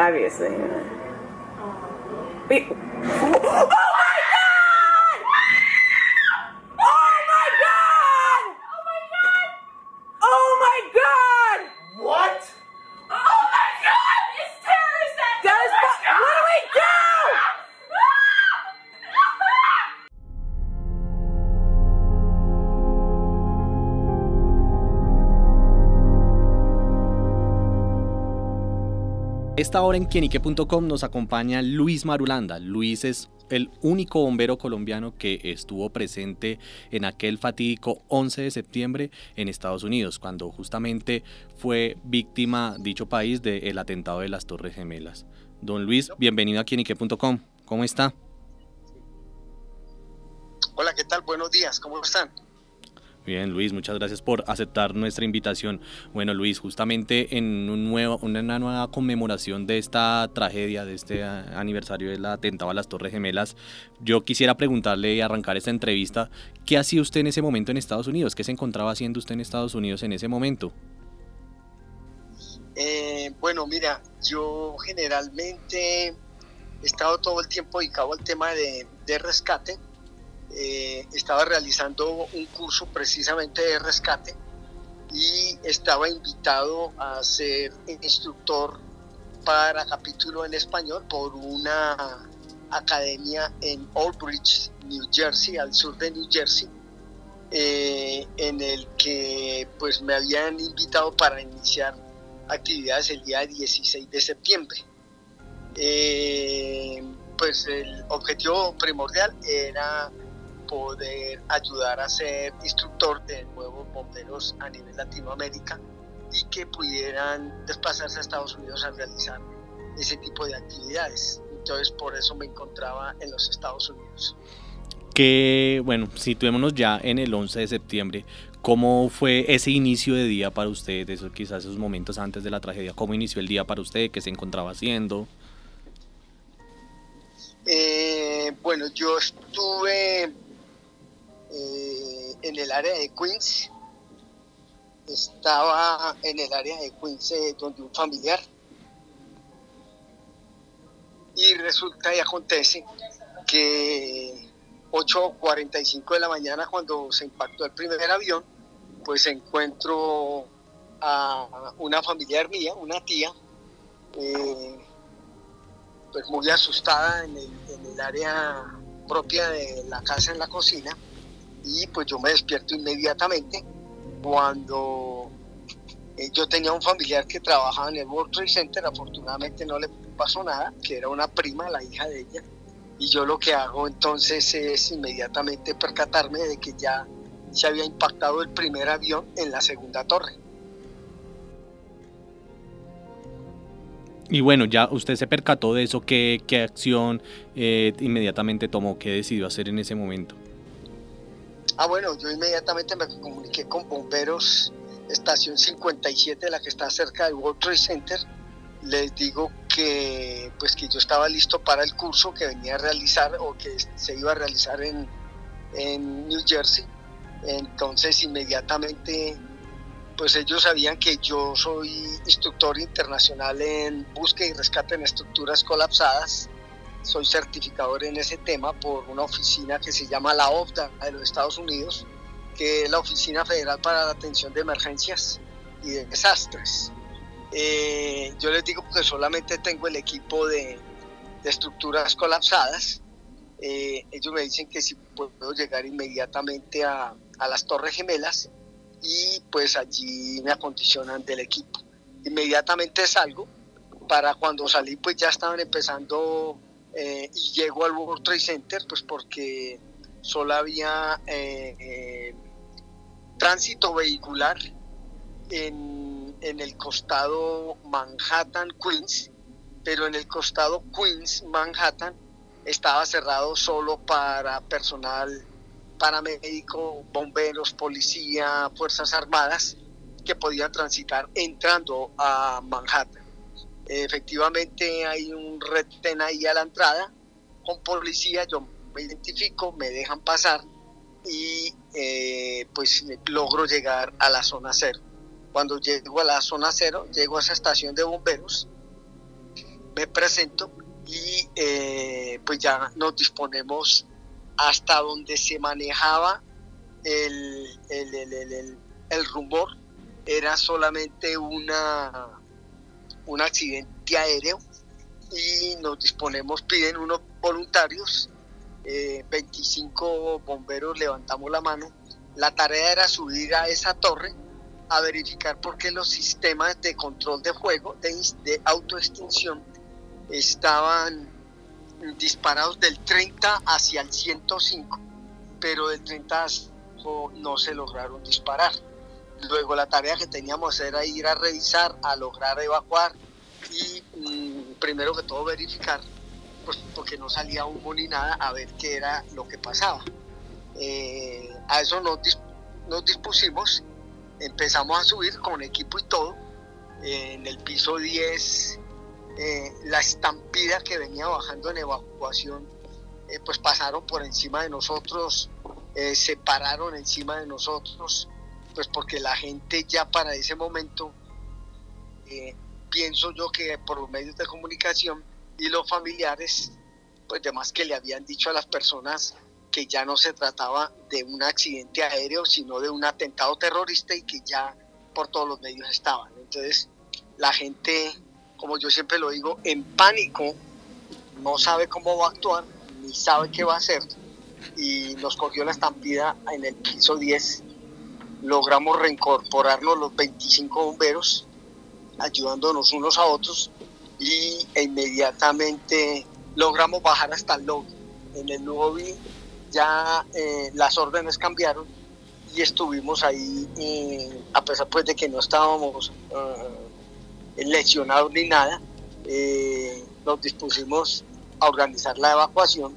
Obviously. Oh, Esta hora en quienique.com nos acompaña Luis Marulanda. Luis es el único bombero colombiano que estuvo presente en aquel fatídico 11 de septiembre en Estados Unidos, cuando justamente fue víctima dicho país del atentado de las Torres Gemelas. Don Luis, bienvenido a quienique.com. ¿Cómo está? Hola, ¿qué tal? Buenos días, ¿cómo están? Bien, Luis, muchas gracias por aceptar nuestra invitación. Bueno, Luis, justamente en un nuevo, una nueva conmemoración de esta tragedia, de este aniversario del atentado a las Torres Gemelas, yo quisiera preguntarle y arrancar esta entrevista, ¿qué hacía usted en ese momento en Estados Unidos? ¿Qué se encontraba haciendo usted en Estados Unidos en ese momento? Eh, bueno, mira, yo generalmente he estado todo el tiempo dedicado al tema de rescate eh, estaba realizando un curso precisamente de rescate y estaba invitado a ser instructor para capítulo en español por una academia en Old Bridge, New Jersey, al sur de New Jersey, eh, en el que pues me habían invitado para iniciar actividades el día 16 de septiembre. Eh, pues el objetivo primordial era poder ayudar a ser instructor de nuevos bomberos a nivel Latinoamérica y que pudieran desplazarse a Estados Unidos a realizar ese tipo de actividades. Entonces por eso me encontraba en los Estados Unidos. Que bueno, situémonos ya en el 11 de septiembre. ¿Cómo fue ese inicio de día para usted? Eso, quizás esos momentos antes de la tragedia. ¿Cómo inició el día para usted? ¿Qué se encontraba haciendo? Eh, bueno, yo estuve eh, en el área de Queens. Estaba en el área de Queens eh, donde un familiar. Y resulta y acontece que 8.45 de la mañana cuando se impactó el primer avión, pues encuentro a una familiar mía, una tía, eh, pues muy asustada en el, en el área propia de la casa en la cocina y pues yo me despierto inmediatamente cuando eh, yo tenía un familiar que trabajaba en el World Trade Center, afortunadamente no le pasó nada, que era una prima, la hija de ella, y yo lo que hago entonces es inmediatamente percatarme de que ya se había impactado el primer avión en la segunda torre. Y bueno, ya usted se percató de eso, ¿qué, acción eh, inmediatamente tomó? ¿Qué decidió hacer en ese momento? Ah, bueno, yo inmediatamente me comuniqué con bomberos, estación 57, la que está cerca del World Trade Center. Les digo que, pues, que yo estaba listo para el curso que venía a realizar o que se iba a realizar en, en New Jersey. Entonces, inmediatamente, pues ellos sabían que yo soy instructor internacional en búsqueda y rescate en estructuras colapsadas soy certificador en ese tema por una oficina que se llama la OFDA de los Estados Unidos, que es la Oficina Federal para la Atención de Emergencias y de Desastres. Eh, yo les digo que solamente tengo el equipo de, estructuras colapsadas. Eh, ellos me dicen que si puedo llegar inmediatamente a, a las Torres Gemelas y pues allí me acondicionan del equipo. Inmediatamente salgo, para cuando salí pues ya estaban empezando eh, y llego al World Trade Center pues porque solo había eh, eh, tránsito vehicular en, en, el costado Manhattan-Queens, pero en el costado Queens-Manhattan estaba cerrado solo para personal paramédico, bomberos, policía, fuerzas armadas que podían transitar entrando a Manhattan efectivamente hay un retén ahí a la entrada con policía, yo me identifico, me dejan pasar y eh, pues logro llegar a la zona cero. Cuando llego a la zona cero, llego a esa estación de bomberos me presento y eh, pues ya nos disponemos hasta donde se manejaba el, el, rumor, era solamente una, un accidente aéreo y nos disponemos, piden unos voluntarios, 25 eh, bomberos levantamos la mano. La tarea era subir a esa torre a verificar por qué los sistemas de control de fuego, de, de autoextinción, estaban disparados del 30 hacia el 105, pero del 30 no se lograron disparar. Luego la tarea que teníamos era ir a revisar, a lograr evacuar y mm, primero que todo verificar, pues porque no salía humo ni nada, a ver qué era lo que pasaba. Eh, a eso nos, nos dispusimos, empezamos a subir con equipo y todo. en el piso 10 eh, la estampida que venía bajando en evacuación, eh, pues pasaron por encima de nosotros, se pararon encima de nosotros, pues porque la gente ya para ese momento, pienso yo que por los medios de comunicación y los familiares, pues además que le habían dicho a las personas que ya no se trataba de un accidente aéreo, sino de un atentado terrorista y que ya por todos los medios estaban. Entonces la gente como yo siempre lo digo, en pánico, no sabe cómo va a actuar, ni sabe qué va a hacer. Y nos cogió la estampida en el piso 10. Logramos reincorporarnos los 25 bomberos, ayudándonos unos a otros, y e inmediatamente logramos bajar hasta el lobby. En el lobby ya eh, las órdenes cambiaron y estuvimos ahí, eh, a pesar pues de que no estábamos uh, lesionados ni nada. Eh, nos dispusimos a organizar la evacuación,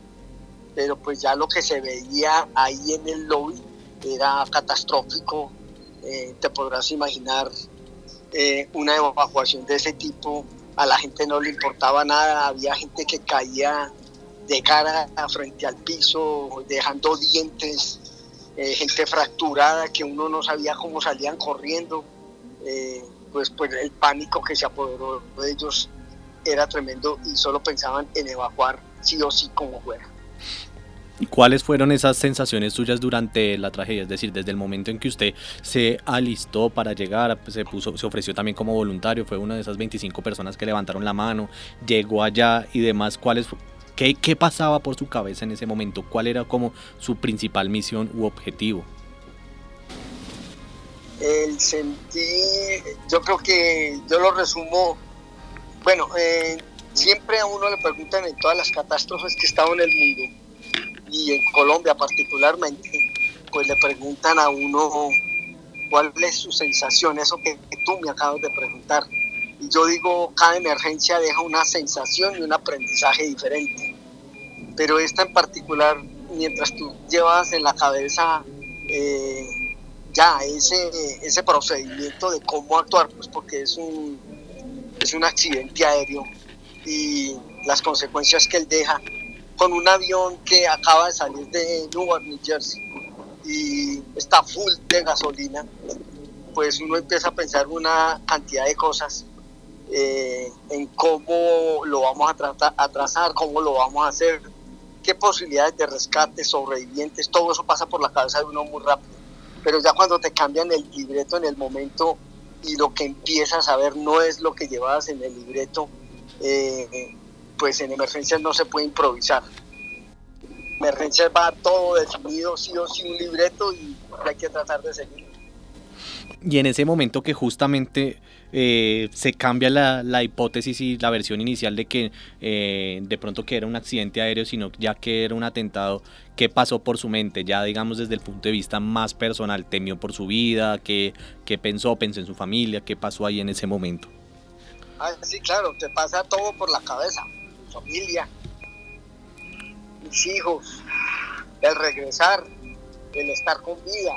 pero pues ya lo que se veía ahí en el lobby era catastrófico. Eh, te podrás imaginar eh, una evacuación de ese tipo, a la gente no le importaba nada, había gente que caía de cara frente al piso, dejando dientes, gente fracturada que uno no sabía cómo salían corriendo pues, pues el pánico que se apoderó de ellos era tremendo y solo pensaban en evacuar sí o sí como fuera. ¿Cuáles fueron esas sensaciones suyas durante la tragedia? Es decir, desde el momento en que usted se alistó para llegar, pues, se, puso, se ofreció también como voluntario, fue una de esas 25 personas que levantaron la mano, llegó allá y demás, ¿cuáles, qué, ¿qué pasaba por su cabeza en ese momento? ¿Cuál era como su principal misión u objetivo? el sentir, yo creo que yo lo resumo, bueno, eh, siempre a uno le preguntan en todas las catástrofes que estado en el mundo y en Colombia particularmente, pues le preguntan a uno cuál es su sensación, eso que, tú me acabas de preguntar. Y yo digo, cada emergencia deja una sensación y un aprendizaje diferente. Pero esta en particular, mientras tú llevas en la cabeza eh, ya ese, ese procedimiento de cómo actuar, pues porque es un, es un accidente aéreo y las consecuencias que él deja con un avión que acaba de salir de Newark, New Jersey y está full de gasolina, pues uno empieza a pensar una cantidad de cosas eh, en cómo lo vamos a, trazar, cómo lo vamos a hacer, qué posibilidades de rescate, sobrevivientes, todo eso pasa por la cabeza de uno muy rápido. Pero ya cuando te cambian el libreto en el momento y lo que empiezas a ver no es lo que llevabas en el libreto, eh, pues en emergencias no se puede improvisar. En emergencias va todo definido, sí o sí un libreto y hay que tratar de seguirlo. Y en ese momento que justamente eh, se cambia la, hipótesis y la versión inicial de que eh, de pronto que era un accidente aéreo, sino ya que era un atentado, ¿qué pasó por su mente? Ya digamos desde el punto de vista más personal, ¿temió por su vida? ¿Qué, qué pensó? ¿Pensó en su familia? ¿Qué pasó ahí en ese momento? Ah, sí, claro, te pasa todo por la cabeza, familia, mis hijos, el regresar, el estar con vida,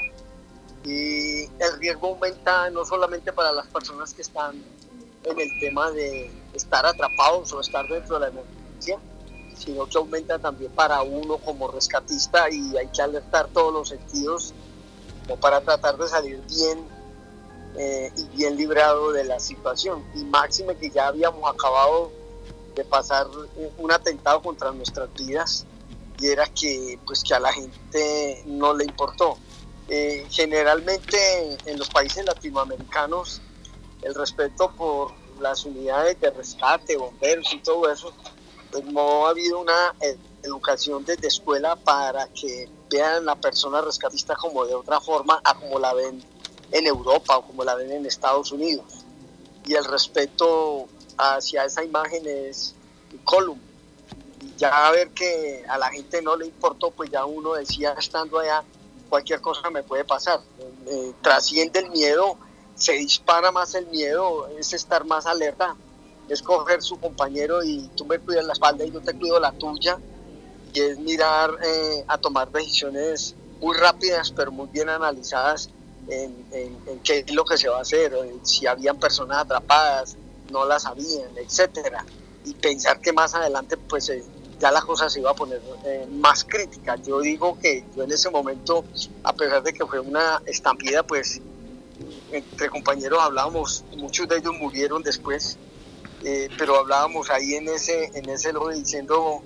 y el riesgo aumenta no solamente para las personas que están en el tema de estar atrapados o estar dentro de la emergencia, sino que aumenta también para uno como rescatista y hay que alertar todos los sentidos como para tratar de salir bien eh, y bien librado de la situación. Y máxime que ya habíamos acabado pasar un atentado contra nuestras vidas y era que pues que a la gente no le importó. Eh, generalmente en los países latinoamericanos el respeto por las unidades de rescate, bomberos y todo eso, pues no ha habido una eh, educación desde escuela para que vean la persona rescatista como de otra forma a como la ven en Europa o como la ven en Estados Unidos. Y el respeto hacia esa imagen es column. Y ya a ver que a la gente no le importó, pues ya uno decía estando allá, cualquier cosa me puede pasar. Eh, trasciende el miedo, se dispara más el miedo, es estar más alerta, es coger su compañero y tú me cuidas la espalda y yo te cuido la tuya, y es mirar eh, a tomar decisiones muy rápidas, pero muy bien analizadas en, en, qué es lo que se va a hacer, si habían personas atrapadas, no las habían, etcétera, y pensar que más adelante pues eh, ya la cosa se iba a poner eh, más crítica. Yo digo que yo en ese momento, a pesar de que fue una estampida, pues entre compañeros hablábamos, muchos de ellos murieron después, eh, pero hablábamos ahí en ese, en ese lobby diciendo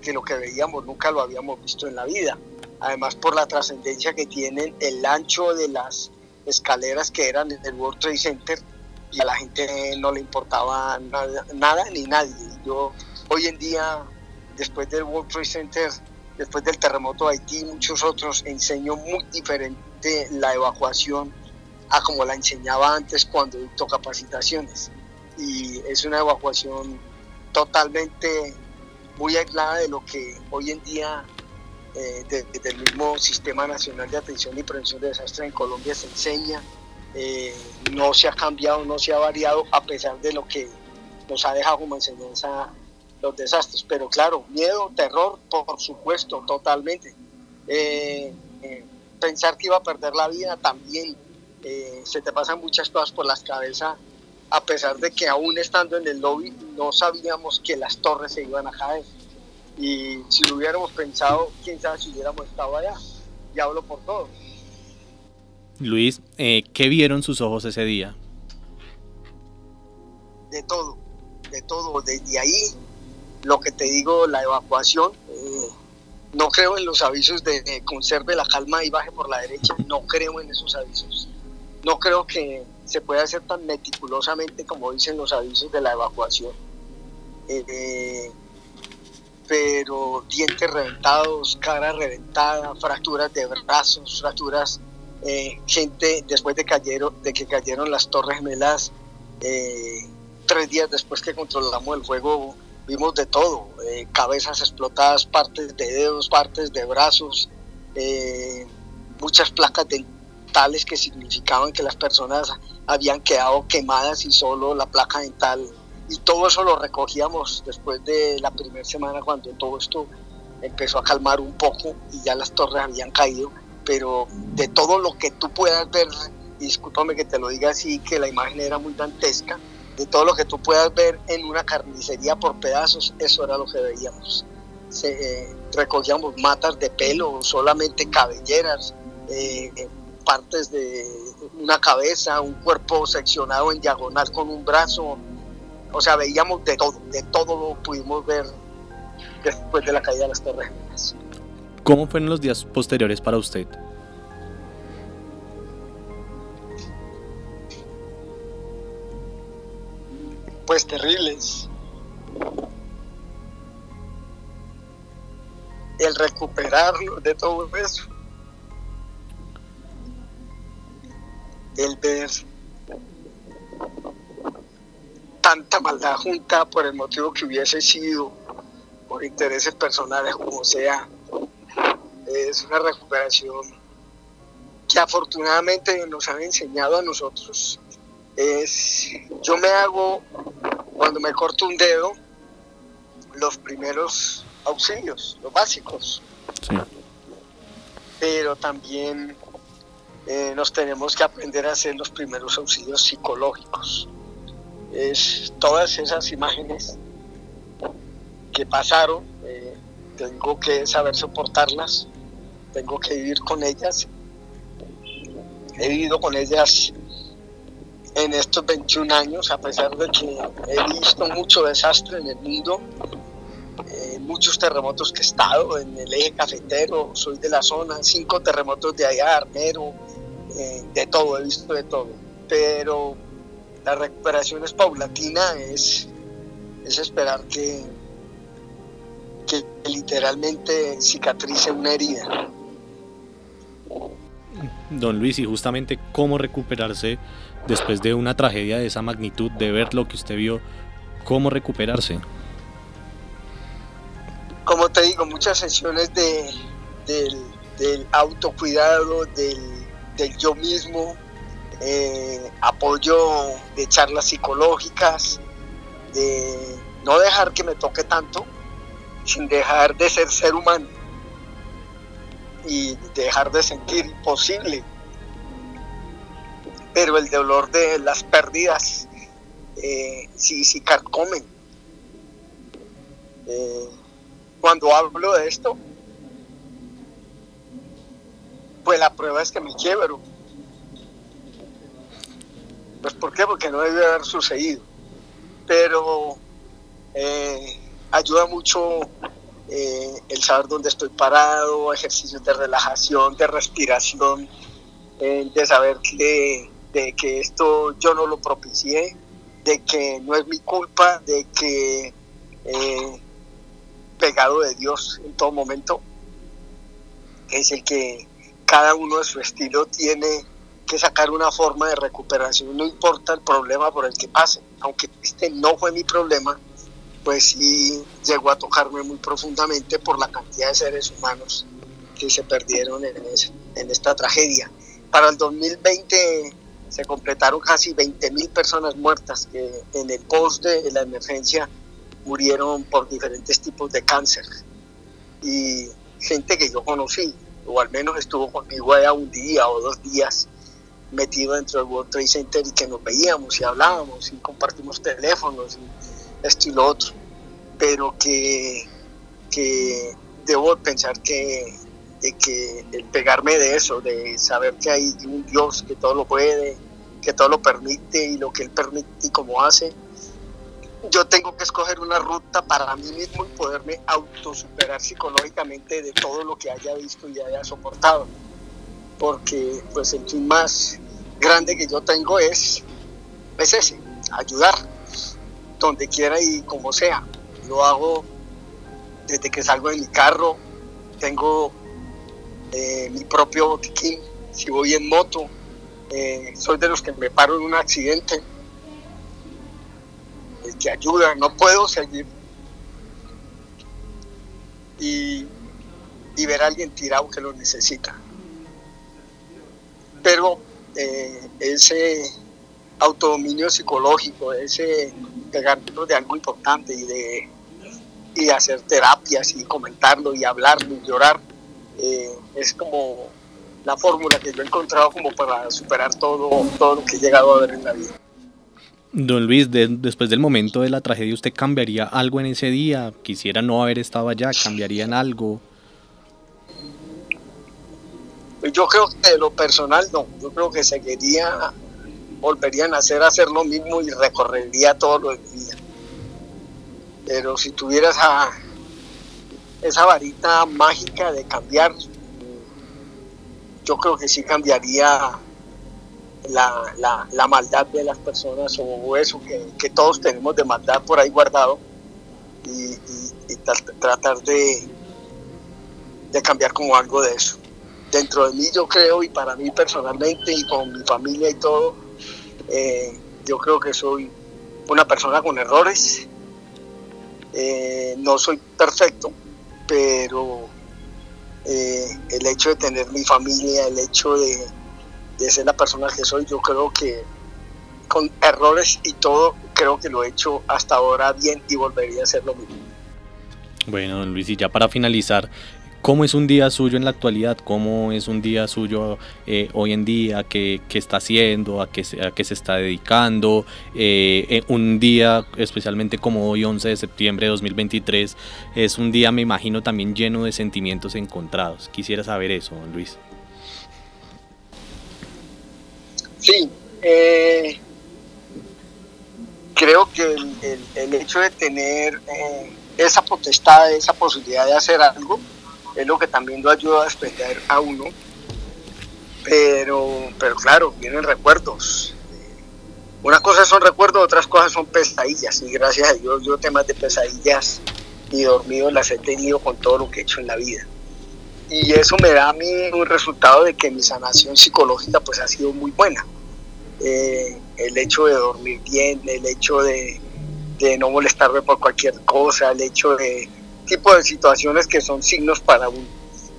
que lo que veíamos nunca lo habíamos visto en la vida. Además por la trascendencia que tienen el ancho de las escaleras que eran en el World Trade Center y a la gente no le importaba nada, nada ni nadie. Yo hoy en día después del World Trade Center, después del terremoto de Haití y muchos otros, enseño muy diferente la evacuación a como la enseñaba antes cuando dictó capacitaciones. Y es una evacuación totalmente muy aislada de lo que hoy en día eh, desde el mismo Sistema Nacional de Atención y Prevención de Desastres en Colombia se enseña. Eh, no se ha cambiado, no se ha variado, a pesar de lo que nos ha dejado como enseñanza los desastres. Pero claro, miedo, terror, por supuesto, totalmente. Eh, eh, pensar que iba a perder la vida también. Se te pasan muchas cosas por las cabezas, a pesar de que aún estando en el lobby no sabíamos que las torres se iban a caer. Y si lo hubiéramos pensado, quién sabe si hubiéramos estado allá. Y hablo por todos. Luis, ¿qué vieron sus ojos ese día? De todo, de todo. Desde ahí lo que te digo, la evacuación, eh, no creo en los avisos de, conserve la calma y baje por la derecha, no creo en esos avisos. No creo que se pueda hacer tan meticulosamente como dicen los avisos de la evacuación. Eh, pero dientes reventados, cara reventada, fracturas de brazos, fracturas, eh, gente después de, que cayeron las torres gemelas, tres días después que controlamos el fuego, vimos de todo, eh, cabezas explotadas, partes de dedos, partes de brazos, eh, muchas placas dentales que significaban que las personas habían quedado quemadas y solo la placa dental. Y todo eso lo recogíamos después de la primera semana cuando todo esto empezó a calmar un poco y ya las torres habían caído. Pero de todo lo que tú puedas ver, discúlpame que te lo diga así, que la imagen era muy dantesca, de todo lo que tú puedas ver en una carnicería por pedazos, eso era lo que veíamos. Eh, recogíamos matas de pelo, solamente cabelleras, eh, eh, partes de una cabeza, un cuerpo seccionado en diagonal con un brazo, o sea, veíamos de todo, de todo lo pudimos ver después de la caída de las Torres ¿Cómo fueron los días posteriores para usted? pues terribles. El recuperarlo de todo eso. El ver tanta maldad junta por el motivo que hubiese sido, por intereses personales como sea, es una recuperación que afortunadamente nos han enseñado a nosotros es, yo me hago, cuando me corto un dedo, los primeros auxilios, los básicos. Pero también eh, nos tenemos que aprender a hacer los primeros auxilios psicológicos. Es todas esas imágenes que pasaron, eh, tengo que saber soportarlas, tengo que vivir con ellas. He vivido con ellas en estos 21 años, a pesar de que he visto mucho desastre en el mundo, eh, muchos terremotos que he estado en el eje cafetero, soy de la zona, cinco terremotos de allá, Armero, eh, de todo, he visto de todo. Pero la recuperación es paulatina, es, es esperar que, que literalmente cicatrice una herida. Don Luis, y justamente cómo recuperarse después de una tragedia de esa magnitud, de ver lo que usted vio, cómo recuperarse. Como te digo, muchas sesiones de, del, autocuidado, del, yo mismo, eh, apoyo de charlas psicológicas, de no dejar que me toque tanto, sin dejar de ser ser humano y dejar de sentir posible pero el dolor de las pérdidas eh, sí, sí carcomen. Eh, cuando hablo de esto, pues la prueba es que me quiebro. Pues ¿por qué? Porque no debe haber sucedido. Pero eh, ayuda mucho eh, el saber dónde estoy parado, ejercicios de relajación, de respiración, de saber que de que esto yo no lo propicié, de que no es mi culpa, de que eh, pegado de Dios en todo momento, es el que cada uno de su estilo tiene que sacar una forma de recuperación, no importa el problema por el que pase, aunque este no fue mi problema, pues sí llegó a tocarme muy profundamente por la cantidad de seres humanos que se perdieron en, en esta tragedia. Para el 2020 se completaron casi 20.000 personas muertas que en el post de la emergencia murieron por diferentes tipos de cáncer. Y gente que yo conocí, o al menos estuvo conmigo allá un día o dos días metido dentro del World Trade Center y que nos veíamos y hablábamos y compartimos teléfonos y esto y lo otro. Pero que, que debo pensar que de que el pegarme de eso, de saber que hay un Dios que todo lo puede, que todo lo permite y lo que Él permite y cómo hace, yo tengo que escoger una ruta para mí mismo y poderme autosuperar psicológicamente de todo lo que haya visto y haya soportado. Porque pues el fin más grande que yo tengo es, es ese, ayudar, donde quiera y como sea. Lo hago desde que salgo de mi carro, tengo eh, mi propio botiquín, si voy en moto, eh, soy de los que me paro en un accidente, el que ayuda, no puedo seguir y, ver a alguien tirado que lo necesita. Pero eh, ese autodominio psicológico, ese pegarnos de algo importante y de y hacer terapias y comentarlo y hablarlo y llorar, eh, es como la fórmula que yo he encontrado como para superar todo, todo lo que he llegado a ver en la vida. Don Luis, después del momento de la tragedia, ¿usted cambiaría algo en ese día? ¿Quisiera no haber estado allá? ¿Cambiarían algo? Pues yo creo que de lo personal no, yo creo que seguiría, volverían a hacer, hacer lo mismo y recorrería todo lo de mi vida. Pero si tuviera esa, esa varita mágica de cambiar, yo creo que sí cambiaría la, maldad de las personas o eso que, todos tenemos de maldad por ahí guardado y, tratar de, de cambiar como algo de eso. Dentro de mí yo creo y para mí personalmente y con mi familia y todo, eh, yo creo que soy una persona con errores. Eh, no soy perfecto, pero eh, el hecho de tener mi familia, el hecho de, ser la persona que soy, yo creo que con errores y todo, creo que lo he hecho hasta ahora bien y volvería a hacer lo mismo. Bueno, Luis, y ya para finalizar, ¿Cómo es un día suyo en la actualidad? ¿Cómo es un día suyo eh, hoy en día? ¿Qué, está haciendo? ¿A qué, a qué se está dedicando? Eh, eh, un día, especialmente como hoy, 11 de septiembre de 2023, es un día, me imagino, también lleno de sentimientos encontrados. Quisiera saber eso, Luis. Sí, creo que el, hecho de tener esa potestad, esa posibilidad de hacer algo, es lo que también lo ayuda a desprender a uno. Pero, pero claro, vienen recuerdos. Una cosa son recuerdos, otras cosas son pesadillas. Y gracias a Dios, yo temas de pesadillas y dormido las he tenido con todo lo que he hecho en la vida. Y eso me da a mí un resultado de que mi sanación psicológica pues ha sido muy buena. Eh, el hecho de dormir bien, el hecho de, de no molestarme por cualquier cosa, el hecho de tipo de situaciones que son signos para uno.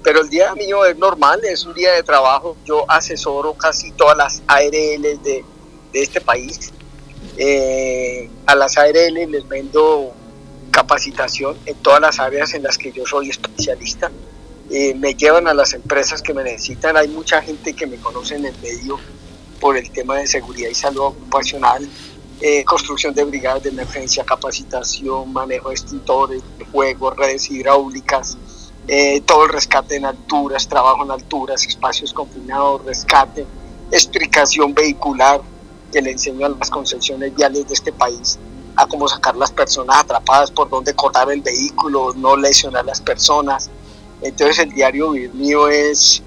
Pero el día mío es normal, es un día de trabajo. Yo asesoro casi todas las ARL de, de este país. Eh, a las ARL les vendo capacitación en todas las áreas en las que yo soy especialista. Eh, me llevan a las empresas que me necesitan. Hay mucha gente que me conoce en el medio por el tema de seguridad y salud ocupacional, eh, construcción de brigadas de emergencia, capacitación, manejo de extintores, fuego, redes hidráulicas, eh, todo el rescate en alturas, trabajo en alturas, espacios confinados, rescate, explicación vehicular que le enseño a las concepciones viales de este país a cómo sacar las personas atrapadas, por dónde cortar el vehículo, no lesionar las personas. Entonces el diario vivir mío es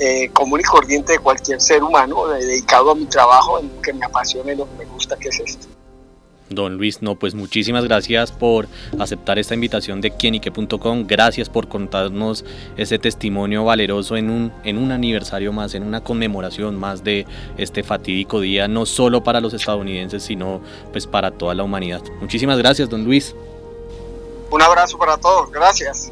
eh, común y corriente de cualquier ser humano, dedicado a mi trabajo, en lo que me apasiona y lo que me gusta, que es esto. Don Luis, no, pues muchísimas gracias por aceptar esta invitación de quienique.com. Gracias por contarnos ese testimonio valeroso en un, en un aniversario más, en una conmemoración más de este fatídico día, no solo para los estadounidenses, sino pues para toda la humanidad. Muchísimas gracias, don Luis. Un abrazo para todos, gracias.